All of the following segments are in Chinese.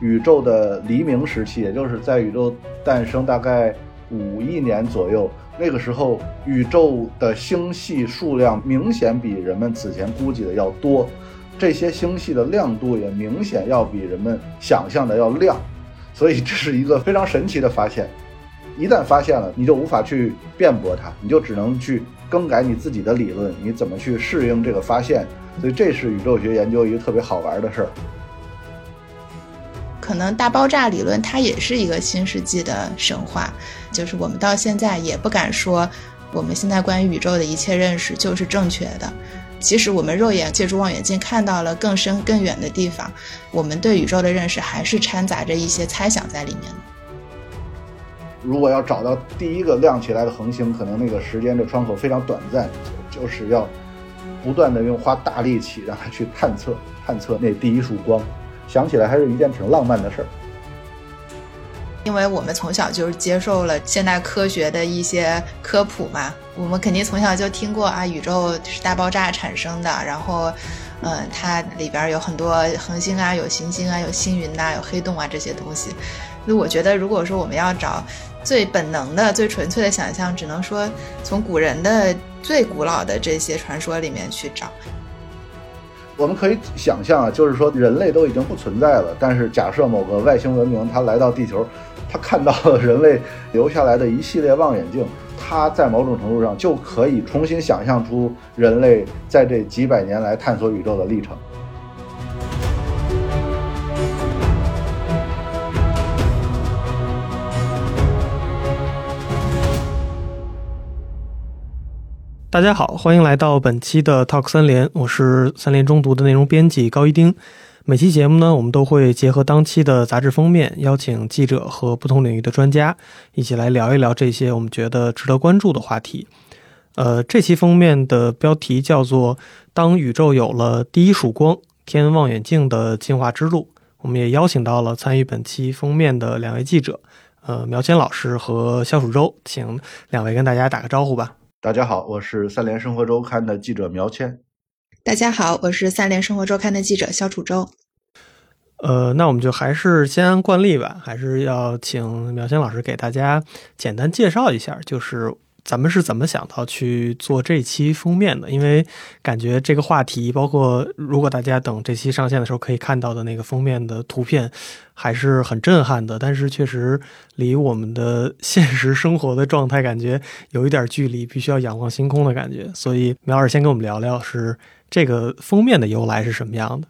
宇宙的黎明时期，也就是在宇宙诞生大概五亿年左右，那个时候宇宙的星系数量明显比人们此前估计的要多，这些星系的亮度也明显要比人们想象的要亮，所以这是一个非常神奇的发现。一旦发现了，你就无法去辩驳它，你就只能去更改你自己的理论，你怎么去适应这个发现？所以这是宇宙学研究一个特别好玩的事儿。可能大爆炸理论它也是一个新世纪的神话，就是我们到现在也不敢说，我们现在关于宇宙的一切认识就是正确的。即使我们肉眼借助望远镜看到了更深更远的地方，我们对宇宙的认识还是掺杂着一些猜想在里面的。如果要找到第一个亮起来的恒星，可能那个时间的窗口非常短暂，就是要不断的用花大力气让它去探测探测那第一束光，想起来还是一件挺浪漫的事儿。因为我们从小就是接受了现代科学的一些科普嘛，我们肯定从小就听过啊，宇宙是大爆炸产生的，然后，嗯，它里边有很多恒星啊，有行星啊，有星云呐，有黑洞啊这些东西。那我觉得，如果说我们要找最本能的、最纯粹的想象，只能说从古人的最古老的这些传说里面去找。我们可以想象啊，就是说人类都已经不存在了，但是假设某个外星文明它来到地球，它看到了人类留下来的一系列望远镜，它在某种程度上就可以重新想象出人类在这几百年来探索宇宙的历程。大家好，欢迎来到本期的 Talk 三联，我是三联中读的内容编辑高一丁。每期节目呢，我们都会结合当期的杂志封面，邀请记者和不同领域的专家一起来聊一聊这些我们觉得值得关注的话题。呃，这期封面的标题叫做《当宇宙有了第一束光：天文望远镜的进化之路》。我们也邀请到了参与本期封面的两位记者，呃，苗谦老师和肖楚洲，请两位跟大家打个招呼吧。大家好，我是三联生活周刊的记者苗谦。大家好，我是三联生活周刊的记者肖楚洲。呃，那我们就还是先按惯例吧，还是要请苗谦老师给大家简单介绍一下，就是。咱们是怎么想到去做这期封面的？因为感觉这个话题，包括如果大家等这期上线的时候可以看到的那个封面的图片，还是很震撼的。但是确实离我们的 现实生活的状态感觉有一点距离，必须要仰望星空的感觉。所以苗老师先跟我们聊聊，是这个封面的由来是什么样的？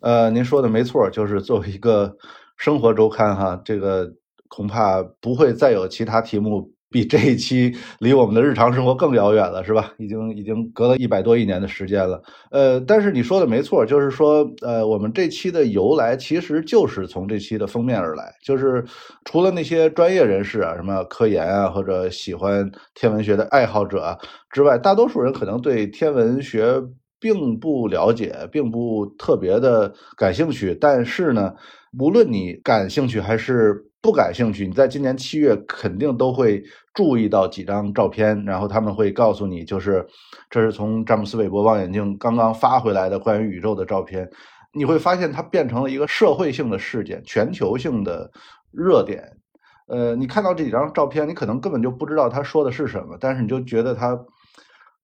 呃，您说的没错，就是作为一个生活周刊哈，这个恐怕不会再有其他题目。比这一期离我们的日常生活更遥远了，是吧？已经已经隔了一百多亿年的时间了。呃，但是你说的没错，就是说，呃，我们这期的由来其实就是从这期的封面而来。就是除了那些专业人士啊，什么科研啊，或者喜欢天文学的爱好者之外，大多数人可能对天文学并不了解，并不特别的感兴趣。但是呢，无论你感兴趣还是不感兴趣，你在今年七月肯定都会注意到几张照片，然后他们会告诉你，就是这是从詹姆斯韦伯望远镜刚刚发回来的关于宇宙的照片。你会发现它变成了一个社会性的事件，全球性的热点。呃，你看到这几张照片，你可能根本就不知道他说的是什么，但是你就觉得它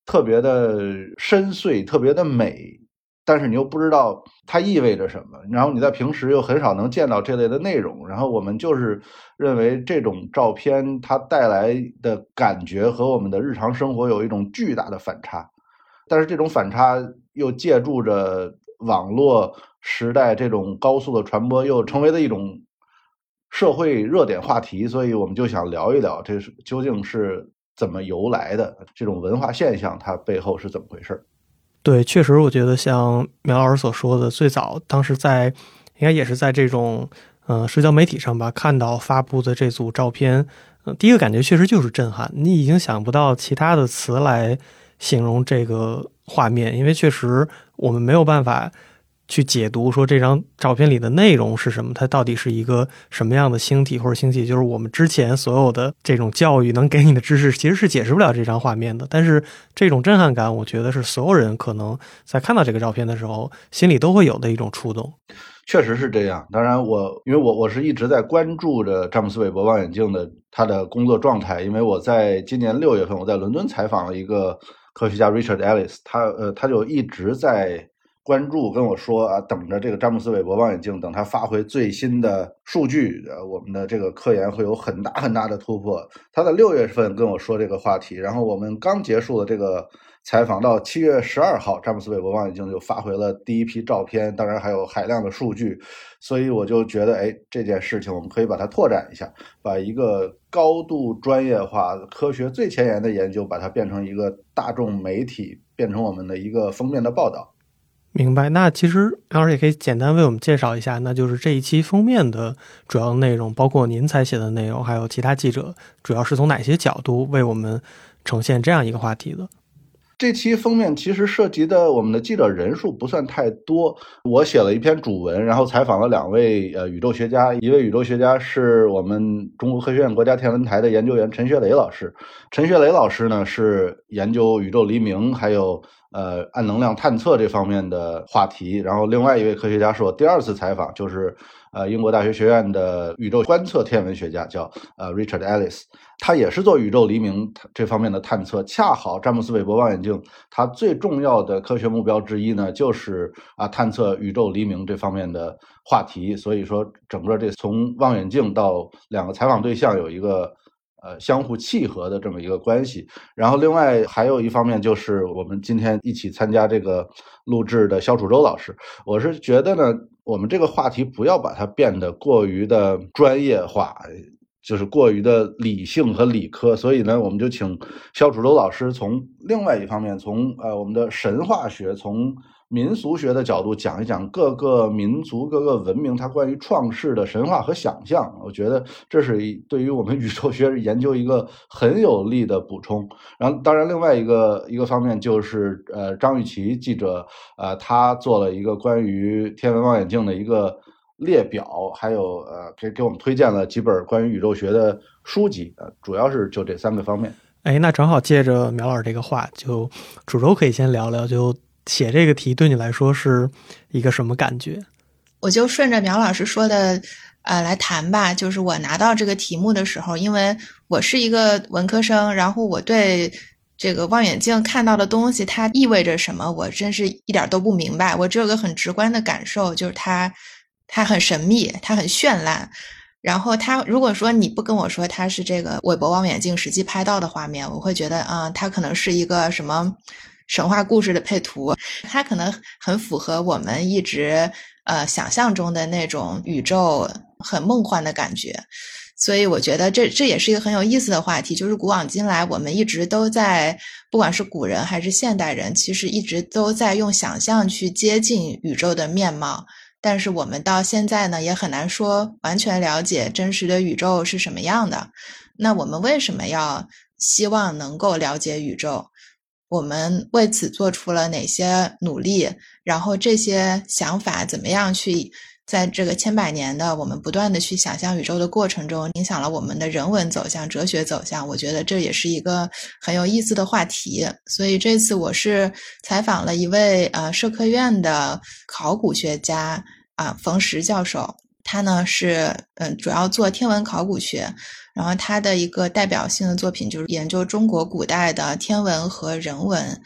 特别的深邃，特别的美。但是你又不知道它意味着什么，然后你在平时又很少能见到这类的内容，然后我们就是认为这种照片它带来的感觉和我们的日常生活有一种巨大的反差，但是这种反差又借助着网络时代这种高速的传播，又成为了一种社会热点话题，所以我们就想聊一聊这是究竟是怎么由来的这种文化现象，它背后是怎么回事。对，确实，我觉得像苗老师所说的，最早当时在，应该也是在这种，呃，社交媒体上吧，看到发布的这组照片，呃，第一个感觉确实就是震撼。你已经想不到其他的词来形容这个画面，因为确实我们没有办法去解读说这张照片里的内容是什么，它到底是一个什么样的星体或者星系，就是我们之前所有的这种教育能给你的知识，其实是解释不了这张画面的。但是这种震撼感，我觉得是所有人可能在看到这个照片的时候，心里都会有的一种触动。确实是这样。当然，我因为我我是一直在关注着詹姆斯韦伯望远镜的他的工作状态，因为我在今年六月份我在伦敦采访了一个科学家 Richard Ellis，他呃他就一直在关注跟我说啊，等着这个詹姆斯韦伯望远镜，等它发回最新的数据，呃，我们的这个科研会有很大很大的突破。他在六月份跟我说这个话题，然后我们刚结束了这个。采访到七月十二号，詹姆斯韦伯望远镜就发回了第一批照片，当然还有海量的数据，所以我就觉得，哎，这件事情我们可以把它拓展一下，把一个高度专业化、科学最前沿的研究，把它变成一个大众媒体，变成我们的一个封面的报道。明白。那其实杨老师也可以简单为我们介绍一下，那就是这一期封面的主要内容，包括您采写的内容，还有其他记者主要是从哪些角度为我们呈现这样一个话题的。这期封面其实涉及的我们的记者人数不算太多，我写了一篇主文，然后采访了两位呃宇宙学家，一位宇宙学家是我们中国科学院国家天文台的研究员陈学雷老师，陈学雷老师呢是研究宇宙黎明还有呃暗能量探测这方面的话题，然后另外一位科学家是我第二次采访，就是呃英国大学学院的宇宙观测天文学家叫呃 Richard Ellis。他也是做宇宙黎明这方面的探测，恰好詹姆斯韦伯望远镜它最重要的科学目标之一呢，就是啊探测宇宙黎明这方面的话题。所以说，整个这从望远镜到两个采访对象有一个呃相互契合的这么一个关系。然后另外还有一方面就是我们今天一起参加这个录制的肖楚洲老师，我是觉得呢，我们这个话题不要把它变得过于的专业化。就是过于的理性和理科，所以呢，我们就请肖楚洲老师从另外一方面，从呃我们的神话学、从民俗学的角度讲一讲各个民族、各个文明它关于创世的神话和想象。我觉得这是对于我们宇宙学研究一个很有力的补充。然后，当然另外一个一个方面就是呃张雨绮记者呃他做了一个关于天文望远镜的一个。列表还有呃，给给我们推荐了几本关于宇宙学的书籍，呃，主要是就这三个方面。哎，那正好借着苗老师这个话，就主轴可以先聊聊，就写这个题对你来说是一个什么感觉？我就顺着苗老师说的呃来谈吧。就是我拿到这个题目的时候，因为我是一个文科生，然后我对这个望远镜看到的东西它意味着什么，我真是一点都不明白。我只有个很直观的感受，就是它。它很神秘，它很绚烂。然后它，如果说你不跟我说它是这个韦伯望远镜实际拍到的画面，我会觉得啊，它可能是一个什么神话故事的配图。它可能很符合我们一直呃想象中的那种宇宙很梦幻的感觉。所以我觉得这这也是一个很有意思的话题。就是古往今来，我们一直都在，不管是古人还是现代人，其实一直都在用想象去接近宇宙的面貌。但是我们到现在呢，也很难说完全了解真实的宇宙是什么样的。那我们为什么要希望能够了解宇宙？我们为此做出了哪些努力？然后这些想法怎么样去？在这个千百年的我们不断的去想象宇宙的过程中，影响了我们的人文走向、哲学走向。我觉得这也是一个很有意思的话题。所以这次我是采访了一位呃社科院的考古学家啊冯石教授，他呢是嗯主要做天文考古学，然后他的一个代表性的作品就是研究中国古代的天文和人文。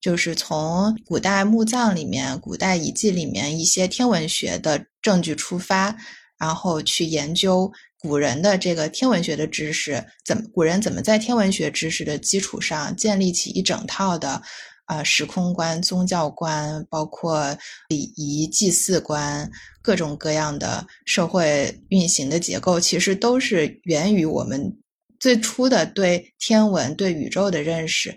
就是从古代墓葬里面、古代遗迹里面一些天文学的证据出发，然后去研究古人的这个天文学的知识，怎么古人怎么在天文学知识的基础上建立起一整套的啊时空观、宗教观，包括礼仪、祭祀观，各种各样的社会运行的结构，其实都是源于我们最初的对天文、对宇宙的认识。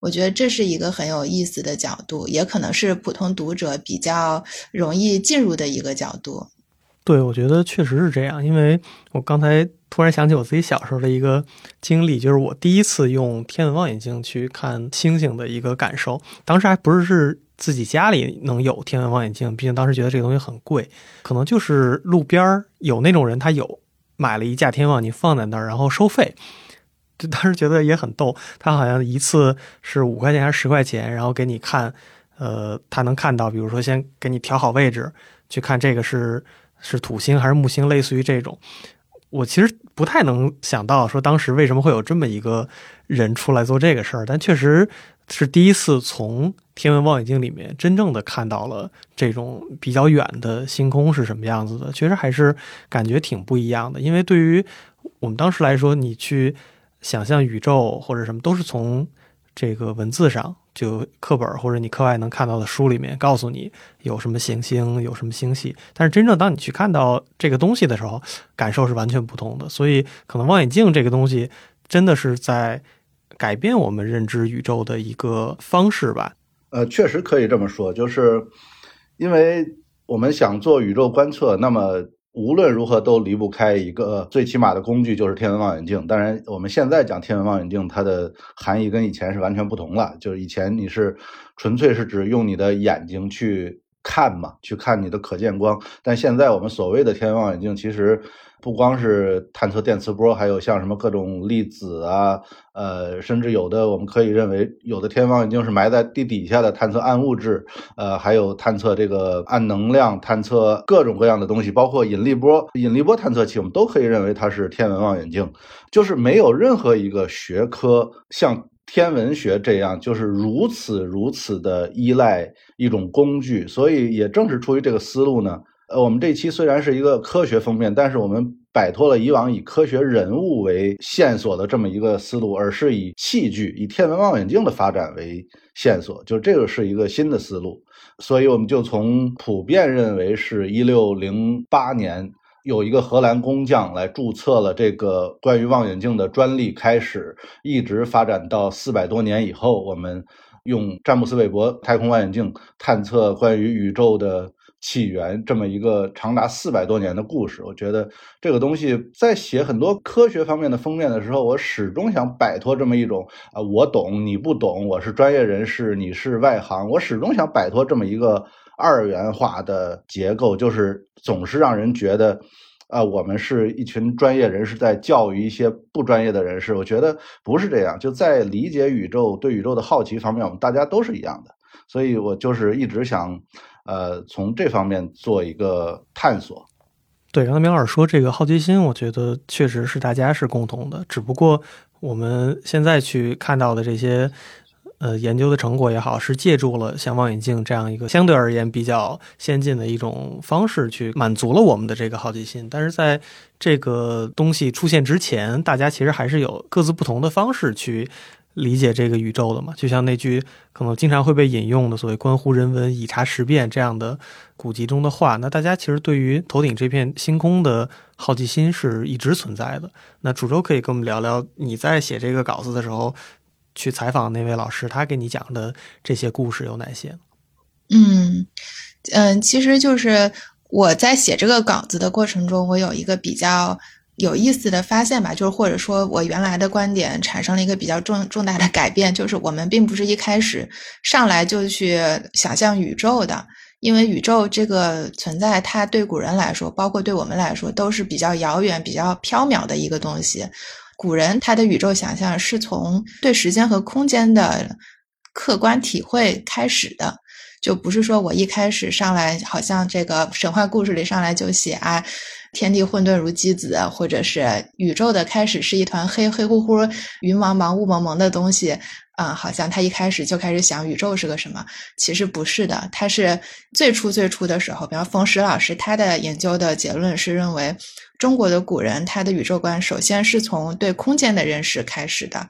我觉得这是一个很有意思的角度，也可能是普通读者比较容易进入的一个角度。对，我觉得确实是这样，因为我刚才突然想起我自己小时候的一个经历，就是我第一次用天文望远镜去看星星的一个感受。当时还不是是自己家里能有天文望远镜，毕竟当时觉得这个东西很贵，可能就是路边儿有那种人，他有买了一架天望你放在那儿，然后收费。就当时觉得也很逗，他好像一次是五块钱还是十块钱，然后给你看，呃，他能看到，比如说先给你调好位置，去看这个是是土星还是木星，类似于这种。我其实不太能想到说当时为什么会有这么一个人出来做这个事儿，但确实是第一次从天文望远镜里面真正的看到了这种比较远的星空是什么样子的，确实还是感觉挺不一样的。因为对于我们当时来说，你去。想象宇宙或者什么都是从这个文字上，就课本或者你课外能看到的书里面告诉你有什么行星，有什么星系。但是真正当你去看到这个东西的时候，感受是完全不同的。所以，可能望远镜这个东西真的是在改变我们认知宇宙的一个方式吧？呃，确实可以这么说，就是因为我们想做宇宙观测，那么。无论如何都离不开一个最起码的工具，就是天文望远镜。当然，我们现在讲天文望远镜，它的含义跟以前是完全不同了。就是以前你是纯粹是指用你的眼睛去看嘛，去看你的可见光。但现在我们所谓的天文望远镜，其实。不光是探测电磁波，还有像什么各种粒子啊，呃，甚至有的我们可以认为，有的天文望远镜是埋在地底下的，探测暗物质，呃，还有探测这个暗能量，探测各种各样的东西，包括引力波、引力波探测器，我们都可以认为它是天文望远镜。就是没有任何一个学科像天文学这样，就是如此如此的依赖一种工具。所以也正是出于这个思路呢。呃，我们这期虽然是一个科学封面，但是我们摆脱了以往以科学人物为线索的这么一个思路，而是以器具、以天文望远镜的发展为线索，就这个是一个新的思路。所以我们就从普遍认为是一六零八年有一个荷兰工匠来注册了这个关于望远镜的专利开始，一直发展到四百多年以后，我们用詹姆斯韦伯太空望远镜探测关于宇宙的。起源这么一个长达四百多年的故事，我觉得这个东西在写很多科学方面的封面的时候，我始终想摆脱这么一种啊，我懂你不懂，我是专业人士，你是外行，我始终想摆脱这么一个二元化的结构，就是总是让人觉得啊，我们是一群专业人士在教育一些不专业的人士。我觉得不是这样，就在理解宇宙、对宇宙的好奇方面，我们大家都是一样的。所以我就是一直想。呃，从这方面做一个探索。对，刚才苗老师说这个好奇心，我觉得确实是大家是共同的。只不过我们现在去看到的这些呃研究的成果也好，是借助了像望远镜这样一个相对而言比较先进的一种方式，去满足了我们的这个好奇心。但是在这个东西出现之前，大家其实还是有各自不同的方式去。理解这个宇宙的嘛，就像那句可能经常会被引用的所谓“关乎人文，以察时变”这样的古籍中的话。那大家其实对于头顶这片星空的好奇心是一直存在的。那主周可以跟我们聊聊你在写这个稿子的时候去采访那位老师，他给你讲的这些故事有哪些？嗯嗯，其实就是我在写这个稿子的过程中，我有一个比较。有意思的发现吧，就是或者说我原来的观点产生了一个比较重重大的改变，就是我们并不是一开始上来就去想象宇宙的，因为宇宙这个存在，它对古人来说，包括对我们来说，都是比较遥远、比较缥缈的一个东西。古人他的宇宙想象是从对时间和空间的客观体会开始的，就不是说我一开始上来好像这个神话故事里上来就写啊。天地混沌如鸡子，或者是宇宙的开始是一团黑黑乎乎、云茫茫、雾蒙蒙的东西啊，好像他一开始就开始想宇宙是个什么，其实不是的。他是最初最初的时候，比方冯石老师他的研究的结论是认为，中国的古人他的宇宙观首先是从对空间的认识开始的。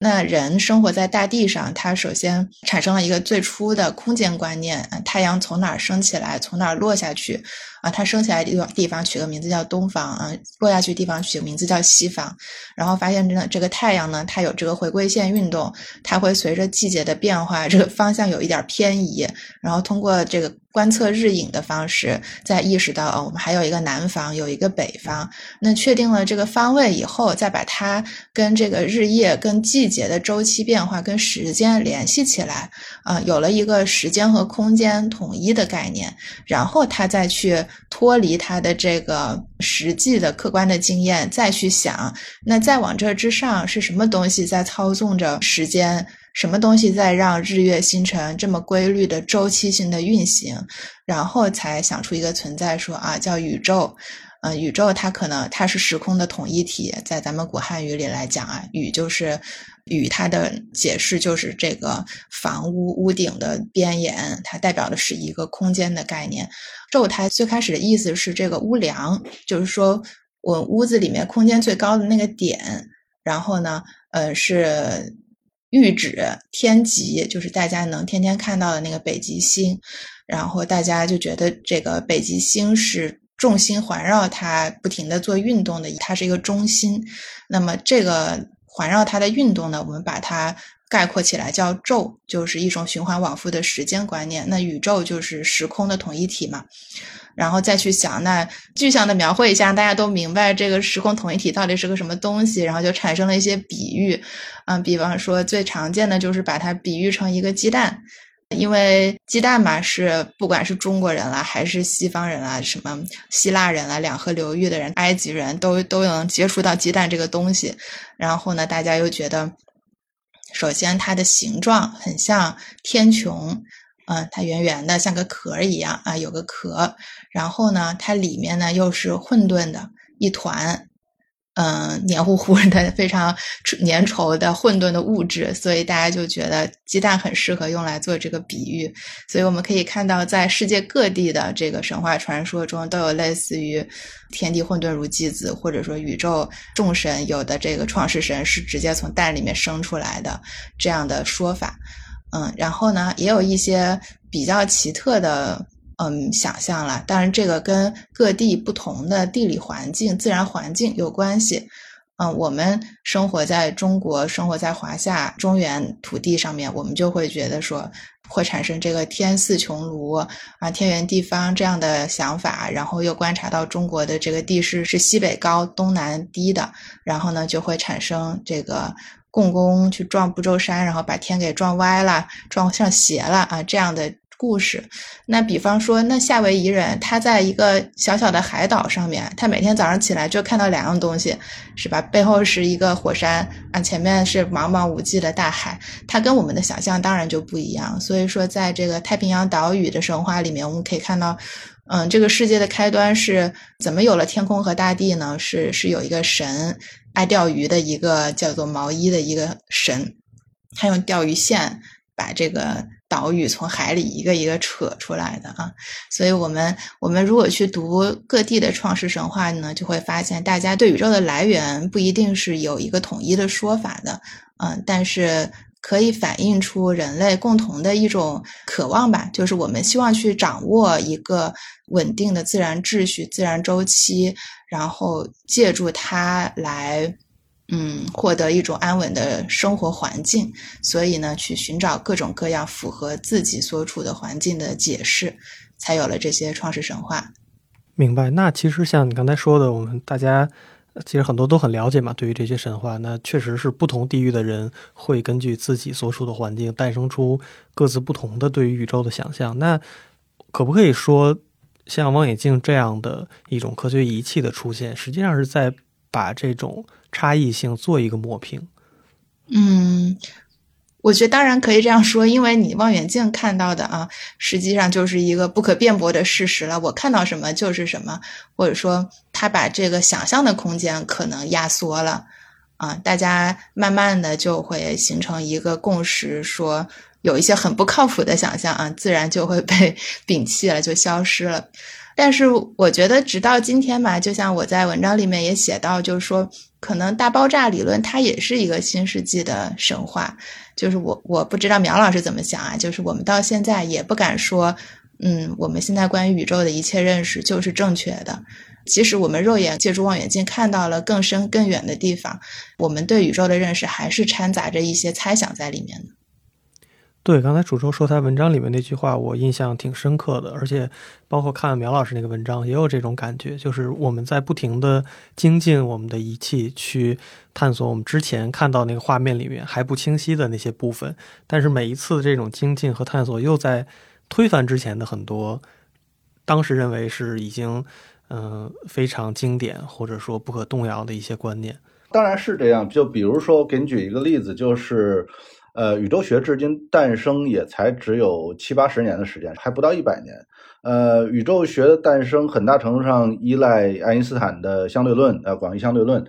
那人生活在大地上，他首先产生了一个最初的空间观念：太阳从哪儿升起来，从哪儿落下去。啊，它升起来的地方地方取个名字叫东方，啊，落下去地方取个名字叫西方。然后发现，真的这个太阳呢，它有这个回归线运动，它会随着季节的变化，这个方向有一点偏移。然后通过这个观测日影的方式，再意识到，哦，我们还有一个南方，有一个北。方。那确定了这个方位以后，再把它跟这个日夜、跟季节的周期变化、跟时间联系起来，啊，有了一个时间和空间统一的概念，然后他再去脱离他的这个实际的客观的经验，再去想，那再往这之上是什么东西在操纵着时间？什么东西在让日月星辰这么规律的周期性的运行？然后才想出一个存在，说啊，叫宇宙。嗯，宇宙它可能它是时空的统一体，在咱们古汉语里来讲啊，宇就是与，它的解释就是这个房屋屋顶的边沿，它代表的是一个空间的概念。宙它最开始的意思是这个屋梁，就是说我屋子里面空间最高的那个点。然后呢，呃是。喻指天极，就是大家能天天看到的那个北极星，然后大家就觉得这个北极星是重心环绕它不停的做运动的，它是一个中心。那么这个环绕它的运动呢，我们把它概括起来叫宙，就是一种循环往复的时间观念。那宇宙就是时空的统一体嘛。然后再去想，那具象的描绘一下，大家都明白这个时空统一体到底是个什么东西，然后就产生了一些比喻，嗯，比方说最常见的就是把它比喻成一个鸡蛋，因为鸡蛋嘛是不管是中国人啦，还是西方人啦，什么希腊人啦，两河流域的人，埃及人都都能接触到鸡蛋这个东西，然后呢，大家又觉得，首先它的形状很像天穹。嗯，它圆圆的，像个壳一样啊，有个壳。然后呢，它里面呢又是混沌的一团，嗯，黏糊糊的、非常粘稠的混沌的物质。所以大家就觉得鸡蛋很适合用来做这个比喻。所以我们可以看到，在世界各地的这个神话传说中，都有类似于天地混沌如鸡子，或者说宇宙众神有的这个创世神是直接从蛋里面生出来的这样的说法。嗯，然后呢，也有一些比较奇特的嗯想象了。当然，这个跟各地不同的地理环境、自然环境有关系。嗯，我们生活在中国，生活在华夏中原土地上面，我们就会觉得说会产生这个天似穹庐啊，天圆地方这样的想法。然后又观察到中国的这个地势是西北高、东南低的，然后呢就会产生这个。共工去撞不周山，然后把天给撞歪了，撞上斜了啊！这样的故事。那比方说，那夏威夷人他在一个小小的海岛上面，他每天早上起来就看到两样东西，是吧？背后是一个火山啊，前面是茫茫无际的大海。他跟我们的想象当然就不一样。所以说，在这个太平洋岛屿的神话里面，我们可以看到，嗯，这个世界的开端是怎么有了天空和大地呢？是是有一个神。爱钓鱼的一个叫做毛衣的一个神，他用钓鱼线把这个岛屿从海里一个一个扯出来的啊。所以，我们我们如果去读各地的创世神话呢，就会发现，大家对宇宙的来源不一定是有一个统一的说法的，嗯，但是可以反映出人类共同的一种渴望吧，就是我们希望去掌握一个稳定的自然秩序、自然周期。然后借助它来，嗯，获得一种安稳的生活环境。所以呢，去寻找各种各样符合自己所处的环境的解释，才有了这些创世神话。明白。那其实像你刚才说的，我们大家其实很多都很了解嘛。对于这些神话，那确实是不同地域的人会根据自己所处的环境，诞生出各自不同的对于宇宙的想象。那可不可以说？像望远镜这样的一种科学仪器的出现，实际上是在把这种差异性做一个抹平。嗯，我觉得当然可以这样说，因为你望远镜看到的啊，实际上就是一个不可辩驳的事实了。我看到什么就是什么，或者说他把这个想象的空间可能压缩了啊，大家慢慢的就会形成一个共识，说。有一些很不靠谱的想象啊，自然就会被 摒弃了，就消失了。但是我觉得，直到今天吧，就像我在文章里面也写到，就是说，可能大爆炸理论它也是一个新世纪的神话。就是我我不知道苗老师怎么想啊，就是我们到现在也不敢说，嗯，我们现在关于宇宙的一切认识就是正确的。即使我们肉眼借助望远镜看到了更深更远的地方，我们对宇宙的认识还是掺杂着一些猜想在里面的。对，刚才楚州说他文章里面那句话，我印象挺深刻的，而且包括看苗老师那个文章，也有这种感觉，就是我们在不停的精进我们的仪器，去探索我们之前看到那个画面里面还不清晰的那些部分，但是每一次这种精进和探索，又在推翻之前的很多当时认为是已经嗯非常经典或者说不可动摇的一些观念。当然是这样，就比如说我给你举一个例子，就是。呃，宇宙学至今诞生也才只有七八十年的时间，还不到一百年。呃，宇宙学的诞生很大程度上依赖爱因斯坦的相对论，呃，广义相对论。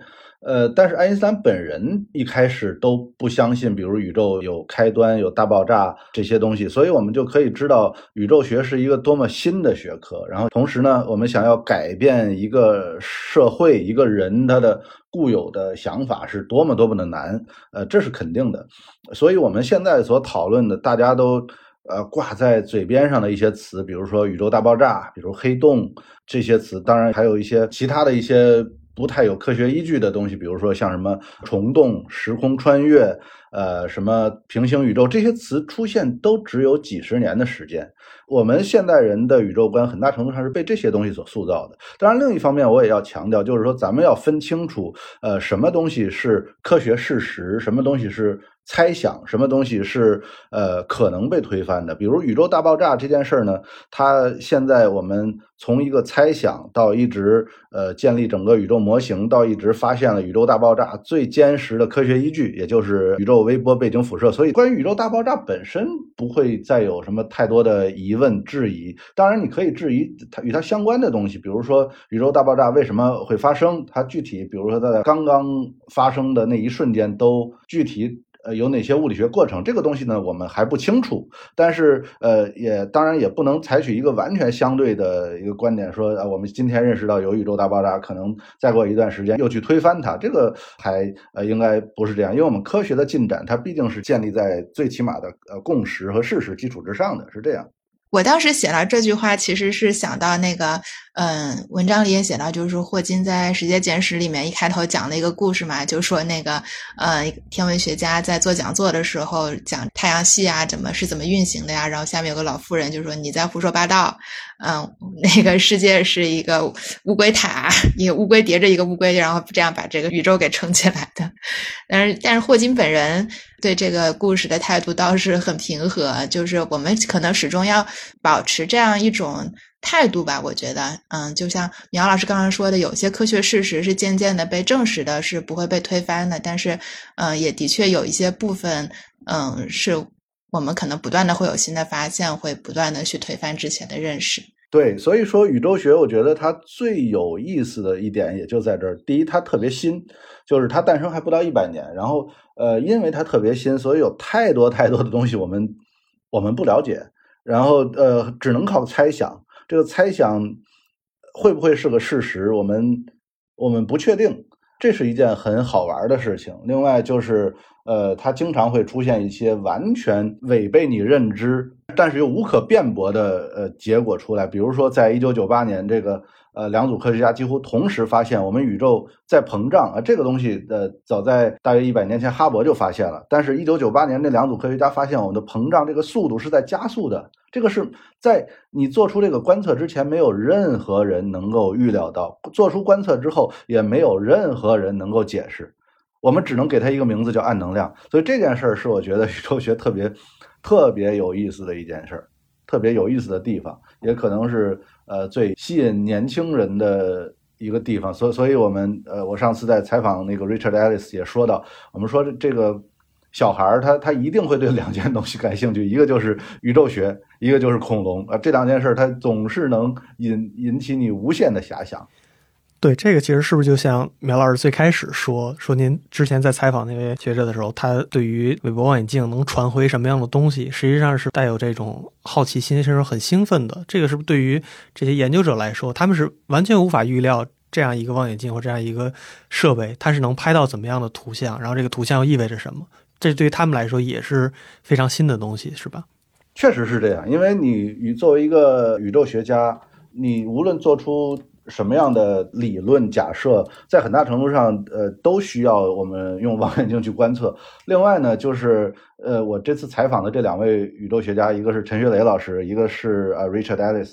呃，但是爱因斯坦本人一开始都不相信，比如宇宙有开端、有大爆炸这些东西，所以我们就可以知道宇宙学是一个多么新的学科。然后同时呢，我们想要改变一个社会、一个人他的固有的想法是多么多么的难，呃，这是肯定的。所以我们现在所讨论的，大家都呃挂在嘴边上的一些词，比如说宇宙大爆炸，比如黑洞这些词，当然还有一些其他的一些。不太有科学依据的东西，比如说像什么虫洞、时空穿越，呃，什么平行宇宙这些词出现都只有几十年的时间。我们现代人的宇宙观很大程度上是被这些东西所塑造的。当然，另一方面我也要强调，就是说咱们要分清楚，呃，什么东西是科学事实，什么东西是。猜想什么东西是呃可能被推翻的？比如宇宙大爆炸这件事儿呢？它现在我们从一个猜想到一直呃建立整个宇宙模型，到一直发现了宇宙大爆炸最坚实的科学依据，也就是宇宙微波背景辐射。所以关于宇宙大爆炸本身不会再有什么太多的疑问质疑。当然，你可以质疑它与它相关的东西，比如说宇宙大爆炸为什么会发生？它具体，比如说在刚刚发生的那一瞬间都具体。呃，有哪些物理学过程？这个东西呢，我们还不清楚。但是，呃，也当然也不能采取一个完全相对的一个观点，说啊，我们今天认识到有宇宙大爆炸，可能再过一段时间又去推翻它。这个还呃，应该不是这样，因为我们科学的进展，它毕竟是建立在最起码的呃共识和事实基础之上的，是这样。我当时写了这句话，其实是想到那个，嗯，文章里也写到，就是霍金在《时间简史》里面一开头讲的一个故事嘛，就说那个，呃，天文学家在做讲座的时候讲太阳系啊，怎么是怎么运行的呀？然后下面有个老妇人就说你在胡说八道，嗯，那个世界是一个乌龟塔，一个乌龟叠着一个乌龟，然后这样把这个宇宙给撑起来的。但是，但是霍金本人。对这个故事的态度倒是很平和，就是我们可能始终要保持这样一种态度吧。我觉得，嗯，就像苗老师刚刚说的，有些科学事实是渐渐的被证实的，是不会被推翻的。但是，嗯，也的确有一些部分，嗯，是我们可能不断的会有新的发现，会不断的去推翻之前的认识。对，所以说宇宙学，我觉得它最有意思的一点也就在这儿。第一，它特别新，就是它诞生还不到一百年。然后，呃，因为它特别新，所以有太多太多的东西我们我们不了解。然后，呃，只能靠猜想。这个猜想会不会是个事实？我们我们不确定。这是一件很好玩的事情。另外就是，呃，它经常会出现一些完全违背你认知。但是又无可辩驳的呃结果出来，比如说，在一九九八年，这个呃两组科学家几乎同时发现我们宇宙在膨胀啊，这个东西呃早在大约一百年前哈勃就发现了，但是一九九八年那两组科学家发现我们的膨胀这个速度是在加速的，这个是在你做出这个观测之前没有任何人能够预料到，做出观测之后也没有任何人能够解释，我们只能给它一个名字叫暗能量，所以这件事儿是我觉得宇宙学特别。特别有意思的一件事儿，特别有意思的地方，也可能是呃最吸引年轻人的一个地方。所所以，我们呃，我上次在采访那个 Richard Ellis 也说到，我们说这个小孩儿他他一定会对两件东西感兴趣，一个就是宇宙学，一个就是恐龙啊。这两件事儿他总是能引引起你无限的遐想。对，这个其实是不是就像苗老师最开始说说，您之前在采访那位学者的时候，他对于韦伯望远镜能传回什么样的东西，实际上是带有这种好奇心，甚至很兴奋的。这个是不是对于这些研究者来说，他们是完全无法预料这样一个望远镜或这样一个设备，它是能拍到怎么样的图像，然后这个图像又意味着什么？这对于他们来说也是非常新的东西，是吧？确实是这样，因为你你作为一个宇宙学家，你无论做出。什么样的理论假设，在很大程度上，呃，都需要我们用望远镜去观测。另外呢，就是呃，我这次采访的这两位宇宙学家，一个是陈学雷老师，一个是呃 Richard Ellis，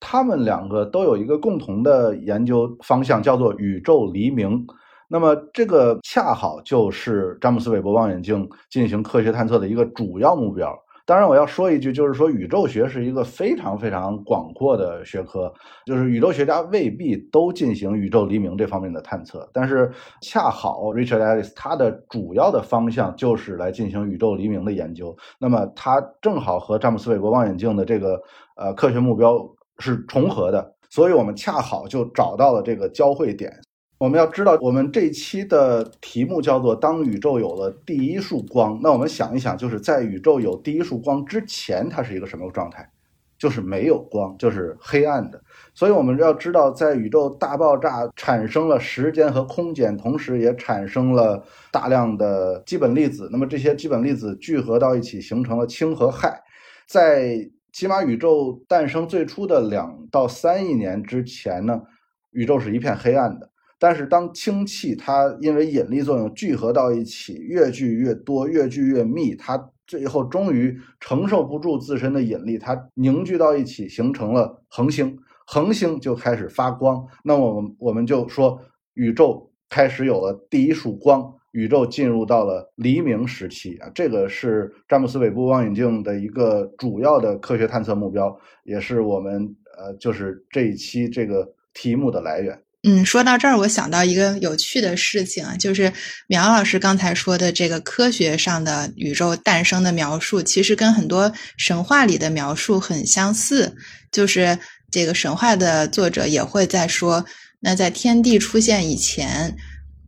他们两个都有一个共同的研究方向，叫做宇宙黎明。那么这个恰好就是詹姆斯韦伯望远镜进行科学探测的一个主要目标。当然，我要说一句，就是说宇宙学是一个非常非常广阔的学科，就是宇宙学家未必都进行宇宙黎明这方面的探测。但是恰好 Richard Ellis 他的主要的方向就是来进行宇宙黎明的研究。那么他正好和詹姆斯韦伯望远镜的这个呃科学目标是重合的，所以我们恰好就找到了这个交汇点。我们要知道，我们这期的题目叫做“当宇宙有了第一束光”。那我们想一想，就是在宇宙有第一束光之前，它是一个什么状态？就是没有光，就是黑暗的。所以我们要知道，在宇宙大爆炸产生了时间和空间，同时也产生了大量的基本粒子。那么这些基本粒子聚合到一起，形成了氢和氦。在起码宇宙诞生最初的两到三亿年之前呢，宇宙是一片黑暗的。但是，当氢气它因为引力作用聚合到一起，越聚越多，越聚越密，它最后终于承受不住自身的引力，它凝聚到一起，形成了恒星。恒星就开始发光。那我们我们就说，宇宙开始有了第一束光，宇宙进入到了黎明时期啊！这个是詹姆斯韦伯望远镜的一个主要的科学探测目标，也是我们呃，就是这一期这个题目的来源。嗯，说到这儿，我想到一个有趣的事情啊，就是苗老师刚才说的这个科学上的宇宙诞生的描述，其实跟很多神话里的描述很相似。就是这个神话的作者也会在说，那在天地出现以前，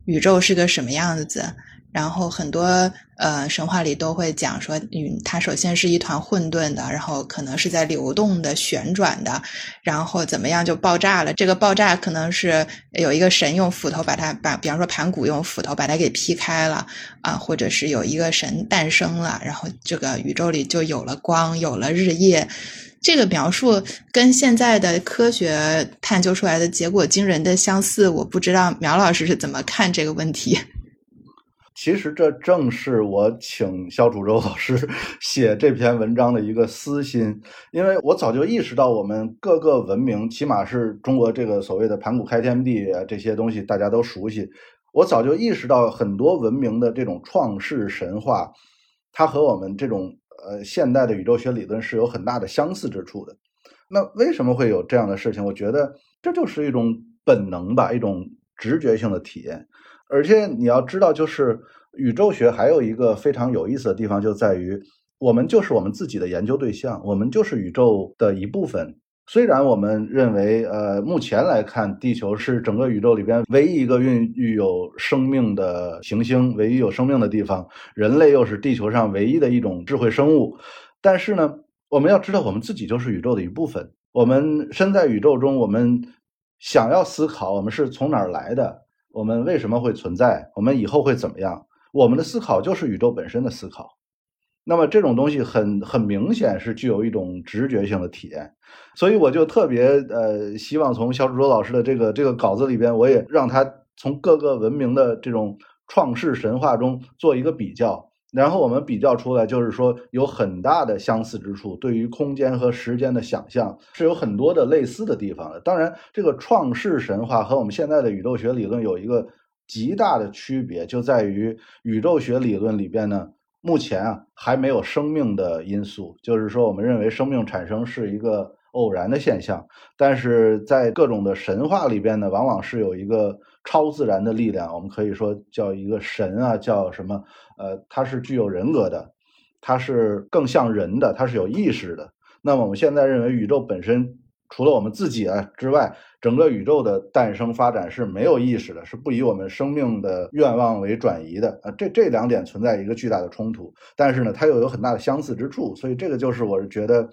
宇宙是个什么样子？然后很多呃神话里都会讲说，嗯，它首先是一团混沌的，然后可能是在流动的、旋转的，然后怎么样就爆炸了。这个爆炸可能是有一个神用斧头把它把，比方说盘古用斧头把它给劈开了啊，或者是有一个神诞生了，然后这个宇宙里就有了光，有了日夜。这个描述跟现在的科学探究出来的结果惊人的相似。我不知道苗老师是怎么看这个问题。其实这正是我请肖楚洲老师 写这篇文章的一个私心，因为我早就意识到，我们各个文明，起码是中国这个所谓的盘古开天地这些东西，大家都熟悉。我早就意识到，很多文明的这种创世神话，它和我们这种呃现代的宇宙学理论是有很大的相似之处的。那为什么会有这样的事情？我觉得这就是一种本能吧，一种直觉性的体验。而且你要知道，就是宇宙学还有一个非常有意思的地方，就在于我们就是我们自己的研究对象，我们就是宇宙的一部分。虽然我们认为，呃，目前来看，地球是整个宇宙里边唯一一个孕育有生命的行星，唯一有生命的地方，人类又是地球上唯一的一种智慧生物。但是呢，我们要知道，我们自己就是宇宙的一部分。我们身在宇宙中，我们想要思考，我们是从哪儿来的。我们为什么会存在？我们以后会怎么样？我们的思考就是宇宙本身的思考。那么这种东西很很明显是具有一种直觉性的体验，所以我就特别呃希望从肖志洲老师的这个这个稿子里边，我也让他从各个文明的这种创世神话中做一个比较。然后我们比较出来，就是说有很大的相似之处，对于空间和时间的想象是有很多的类似的地方的。当然，这个创世神话和我们现在的宇宙学理论有一个极大的区别，就在于宇宙学理论里边呢，目前啊还没有生命的因素，就是说我们认为生命产生是一个偶然的现象，但是在各种的神话里边呢，往往是有一个。超自然的力量，我们可以说叫一个神啊，叫什么？呃，它是具有人格的，它是更像人的，它是有意识的。那么我们现在认为，宇宙本身除了我们自己啊之外，整个宇宙的诞生发展是没有意识的，是不以我们生命的愿望为转移的啊。这这两点存在一个巨大的冲突，但是呢，它又有很大的相似之处，所以这个就是我是觉得，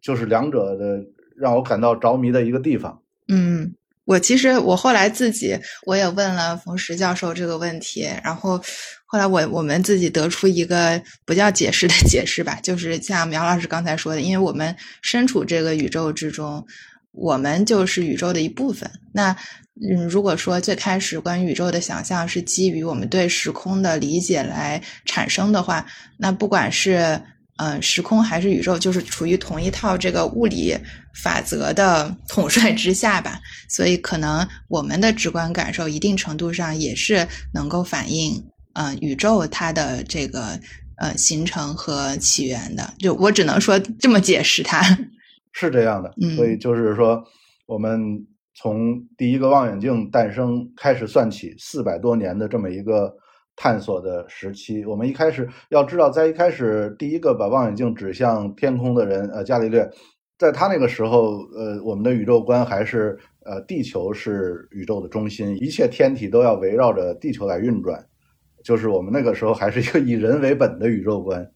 就是两者的让我感到着迷的一个地方。嗯。我其实我后来自己我也问了冯石教授这个问题，然后后来我我们自己得出一个不叫解释的解释吧，就是像苗老师刚才说的，因为我们身处这个宇宙之中，我们就是宇宙的一部分。那嗯，如果说最开始关于宇宙的想象是基于我们对时空的理解来产生的话，那不管是嗯时空还是宇宙，就是处于同一套这个物理法则的 统帅之下吧。所以，可能我们的直观感受，一定程度上也是能够反映嗯宇宙它的这个呃形成和起源的。就我只能说这么解释它。是这样的，所以就是说我们。从第一个望远镜诞生开始算起，四百多年的这么一个探索的时期，我们一开始要知道，在一开始第一个把望远镜指向天空的人，呃，伽利略，在他那个时候，呃，我们的宇宙观还是呃，地球是宇宙的中心，一切天体都要围绕着地球来运转，就是我们那个时候还是一个以人为本的宇宙观。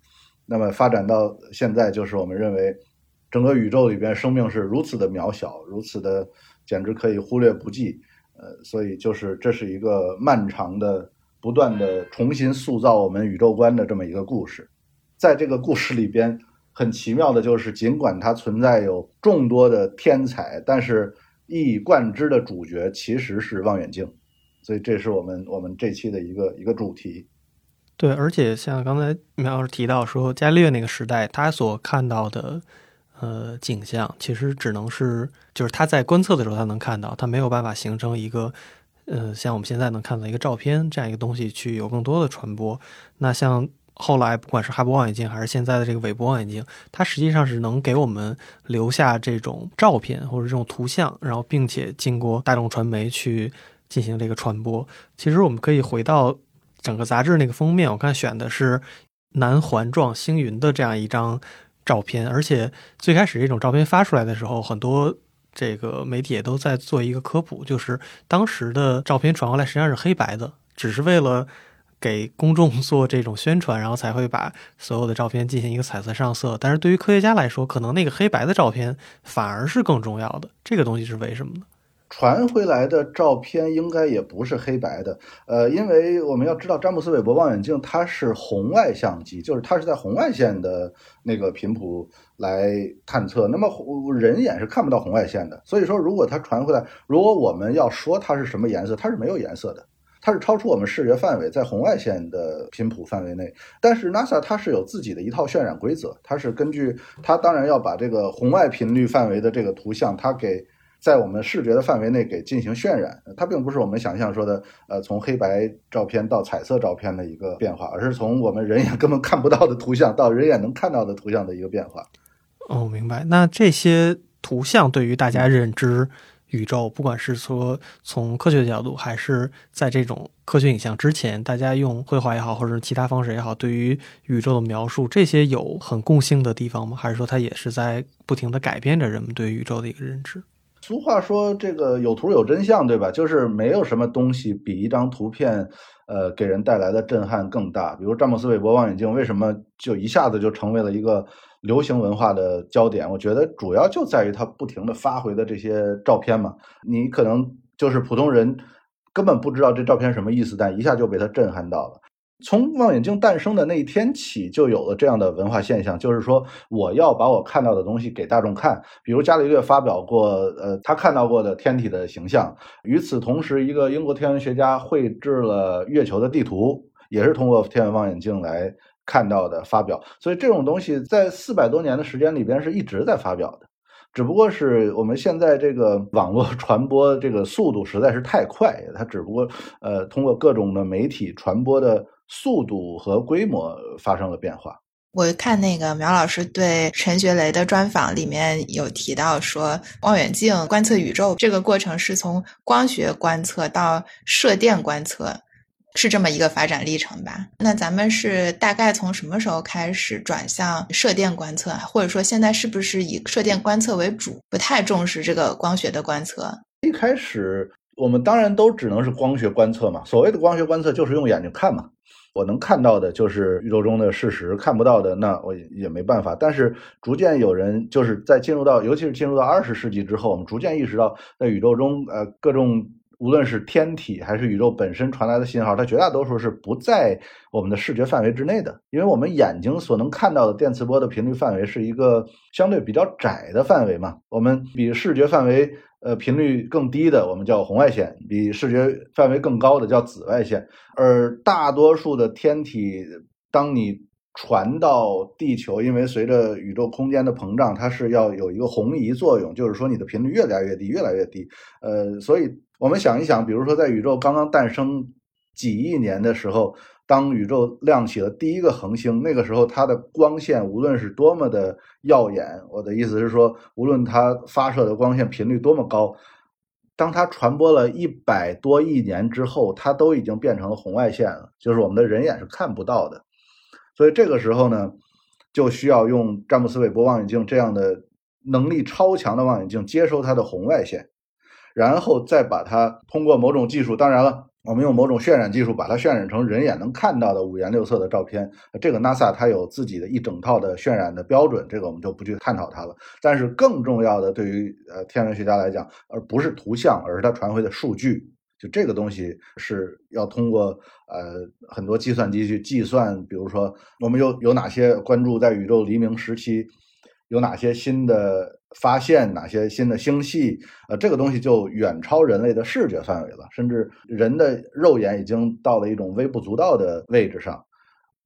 那么发展到现在，就是我们认为整个宇宙里边生命是如此的渺小，如此的。简直可以忽略不计，呃，所以就是这是一个漫长的、不断的重新塑造我们宇宙观的这么一个故事。在这个故事里边，很奇妙的就是，尽管它存在有众多的天才，但是一以贯之的主角其实是望远镜。所以这是我们我们这期的一个一个主题。对，而且像刚才苗老师提到说，伽利略那个时代，他所看到的。呃，景象其实只能是，就是他在观测的时候他能看到，他没有办法形成一个，呃，像我们现在能看到一个照片这样一个东西去有更多的传播。那像后来不管是哈勃望远镜还是现在的这个韦伯望远镜，它实际上是能给我们留下这种照片或者这种图像，然后并且经过大众传媒去进行这个传播。其实我们可以回到整个杂志那个封面，我看选的是南环状星云的这样一张。照片，而且最开始这种照片发出来的时候，很多这个媒体也都在做一个科普，就是当时的照片传过来实际上是黑白的，只是为了给公众 做这种宣传，然后才会把所有的照片进行一个彩色上色。但是对于科学家来说，可能那个黑白的照片反而是更重要的。这个东西是为什么呢？传回来的照片应该也不是黑白的，呃，因为我们要知道詹姆斯韦伯望远镜它是红外相机，就是它是在红外线的那个频谱来探测，那么人眼是看不到红外线的，所以说如果它传回来，如果我们要说它是什么颜色，它是没有颜色的，它是超出我们视觉范围，在红外线的频谱范围内。但是 NASA 它是有自己的一套渲染规则，它是根据它当然要把这个红外频率范围的这个图像，它给。在我们视觉的范围内给进行渲染，它并不是我们想象说的，呃，从黑白照片到彩色照片的一个变化，而是从我们人眼根本看不到的图像到人眼能看到的图像的一个变化。哦，明白。那这些图像对于大家认知宇宙，不管是说从科学角度，还是在这种科学影像之前，大家用绘画也好，或者其他方式也好，对于宇宙的描述，这些有很共性的地方吗？还是说它也是在不停的改变着人们对宇宙的一个认知？俗话说，这个有图有真相，对吧？就是没有什么东西比一张图片，呃，给人带来的震撼更大。比如詹姆斯韦伯望远镜，为什么就一下子就成为了一个流行文化的焦点？我觉得主要就在于它不停的发回的这些照片嘛。你可能就是普通人，根本不知道这照片什么意思，但一下就被它震撼到了。从望远镜诞生的那一天起，就有了这样的文化现象，就是说，我要把我看到的东西给大众看。比如伽利略发表过，呃，他看到过的天体的形象。与此同时，一个英国天文学家绘制了月球的地图，也是通过天文望远镜来看到的发表。所以，这种东西在四百多年的时间里边是一直在发表的，只不过是我们现在这个网络传播这个速度实在是太快，它只不过呃通过各种的媒体传播的。速度和规模发生了变化。我看那个苗老师对陈学雷的专访里面有提到说，望远镜观测宇宙这个过程是从光学观测到射电观测，是这么一个发展历程吧？那咱们是大概从什么时候开始转向射电观测，或者说现在是不是以射电观测为主，不太重视这个光学的观测？一开始我们当然都只能是光学观测嘛，所谓的光学观测就是用眼睛看嘛。我能看到的就是宇宙中的事实，看不到的那我也没办法。但是逐渐有人就是在进入到，尤其是进入到二十世纪之后，我们逐渐意识到，在宇宙中呃各种无论是天体还是宇宙本身传来的信号，它绝大多数是不在我们的视觉范围之内的，因为我们眼睛所能看到的电磁波的频率范围是一个相对比较窄的范围嘛。我们比视觉范围呃频率更低的，我们叫红外线；比视觉范围更高的叫紫外线。而大多数的天体，当你传到地球，因为随着宇宙空间的膨胀，它是要有一个红移作用，就是说你的频率越来越低，越来越低。呃，所以我们想一想，比如说在宇宙刚刚诞生几亿年的时候，当宇宙亮起了第一个恒星，那个时候它的光线无论是多么的耀眼，我的意思是说，无论它发射的光线频率多么高，当它传播了一百多亿年之后，它都已经变成了红外线了，就是我们的人眼是看不到的。所以这个时候呢，就需要用詹姆斯韦伯望远镜这样的能力超强的望远镜接收它的红外线，然后再把它通过某种技术，当然了，我们用某种渲染技术把它渲染成人眼能看到的五颜六色的照片。这个 NASA 它有自己的一整套的渲染的标准，这个我们就不去探讨它了。但是更重要的，对于呃天文学家来讲，而不是图像，而是它传回的数据。就这个东西是要通过呃很多计算机去计算，比如说我们有有哪些关注在宇宙黎明时期有哪些新的发现，哪些新的星系，呃，这个东西就远超人类的视觉范围了，甚至人的肉眼已经到了一种微不足道的位置上。